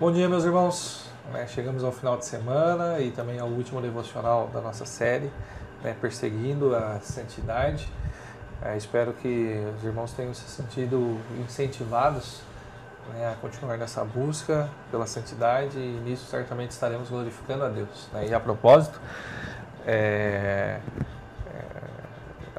Bom dia, meus irmãos. Né, chegamos ao final de semana e também ao último devocional da nossa série, né, Perseguindo a Santidade. É, espero que os irmãos tenham se sentido incentivados né, a continuar nessa busca pela santidade e nisso certamente estaremos glorificando a Deus. Né? E a propósito, é, é,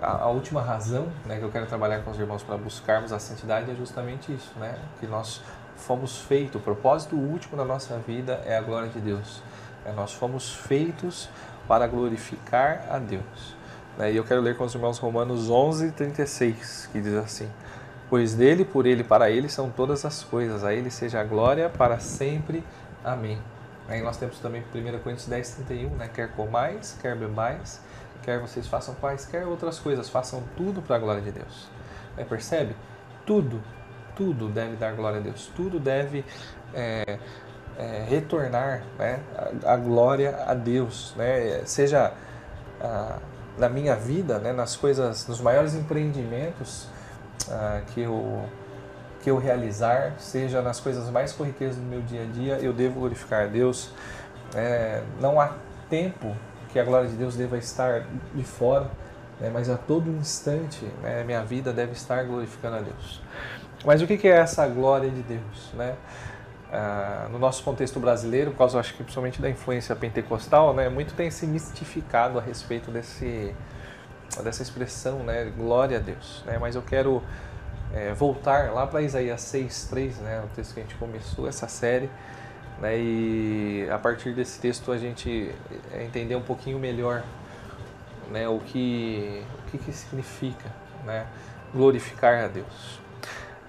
a, última razão né, que eu quero trabalhar com os irmãos para buscarmos a santidade é justamente isso, né? que nós fomos feitos, o propósito último da nossa vida é a glória de Deus. É, nós fomos feitos para glorificar a Deus. Né? E eu quero ler com os irmãos Romanos 11, 36, que diz assim: Pois dele, por ele, para ele são todas as coisas, a ele seja a glória para sempre. Amém. Aí nós temos também 1 Coríntios 10, 31, né? quer comais, quer bebais, quer vocês façam quaisquer outras coisas, façam tudo para a glória de Deus. Percebe? Tudo tudo deve dar glória a Deus, tudo deve é, é, retornar né, a, a, glória a Deus, né, seja a, na minha vida, né, nas coisas, nos maiores empreendimentos a, que eu que eu realizar, seja nas coisas mais corriqueiras do meu dia a dia, eu devo glorificar a Deus. É, não há tempo que a glória de Deus deva estar de fora, né, mas a todo instante né, minha vida deve estar glorificando a Deus. Mas o que é essa glória de Deus? Né? Ah, no nosso contexto brasileiro, por causa, acho que principalmente da influência pentecostal, né, muito tem se mistificado a respeito desse, dessa expressão, né, glória a Deus. Né? Mas eu quero é, voltar lá para Isaías 6,3, né, o texto que a gente começou essa série, né, e a partir desse texto a gente é, entender um pouquinho melhor né, o, que, o que, que significa né, glorificar a Deus.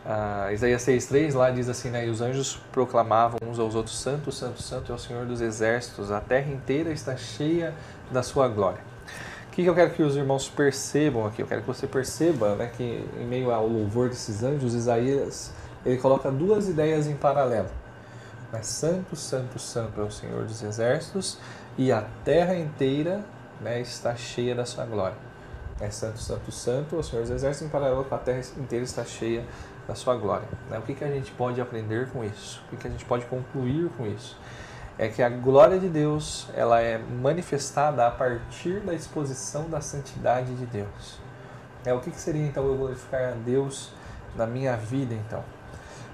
Ah, Isaías 6,3 lá diz assim, né, e os anjos proclamavam uns aos outros, santo, santo, santo é o Senhor dos exércitos, a terra inteira está cheia da sua glória. O que, que eu quero que os irmãos percebam aqui? Eu quero que você perceba né, que em meio ao louvor desses anjos, Isaías ele coloca duas ideias em paralelo. Mas santo, santo, santo é o Senhor dos exércitos e a terra inteira né, está cheia da sua glória. É santo, santo, santo, o Senhor dos exércitos, em paralelo com a terra inteira está cheia da sua glória. Né? O que, que a gente pode aprender com isso? O que, que a gente pode concluir com isso? É que a glória de Deus ela é manifestada a partir da exposição da santidade de Deus. É, o que, que seria então eu glorificar a Deus na minha vida então?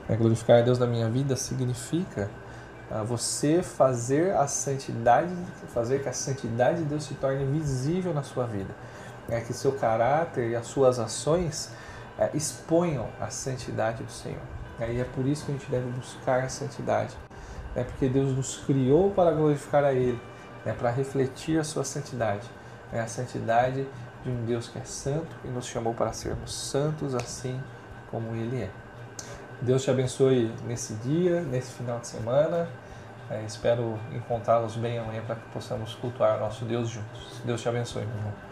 É, glorificar a Deus na minha vida significa ah, você fazer a santidade, fazer que a santidade de Deus se torne visível na sua vida. É que seu caráter e as suas ações é, exponham a santidade do Senhor. E é por isso que a gente deve buscar a santidade. É porque Deus nos criou para glorificar a Ele, né, para refletir a sua santidade. É a santidade de um Deus que é santo e nos chamou para sermos santos assim como Ele é. Deus te abençoe nesse dia, nesse final de semana. É, espero encontrá-los bem amanhã para que possamos cultuar nosso Deus juntos. Deus te abençoe, meu irmão.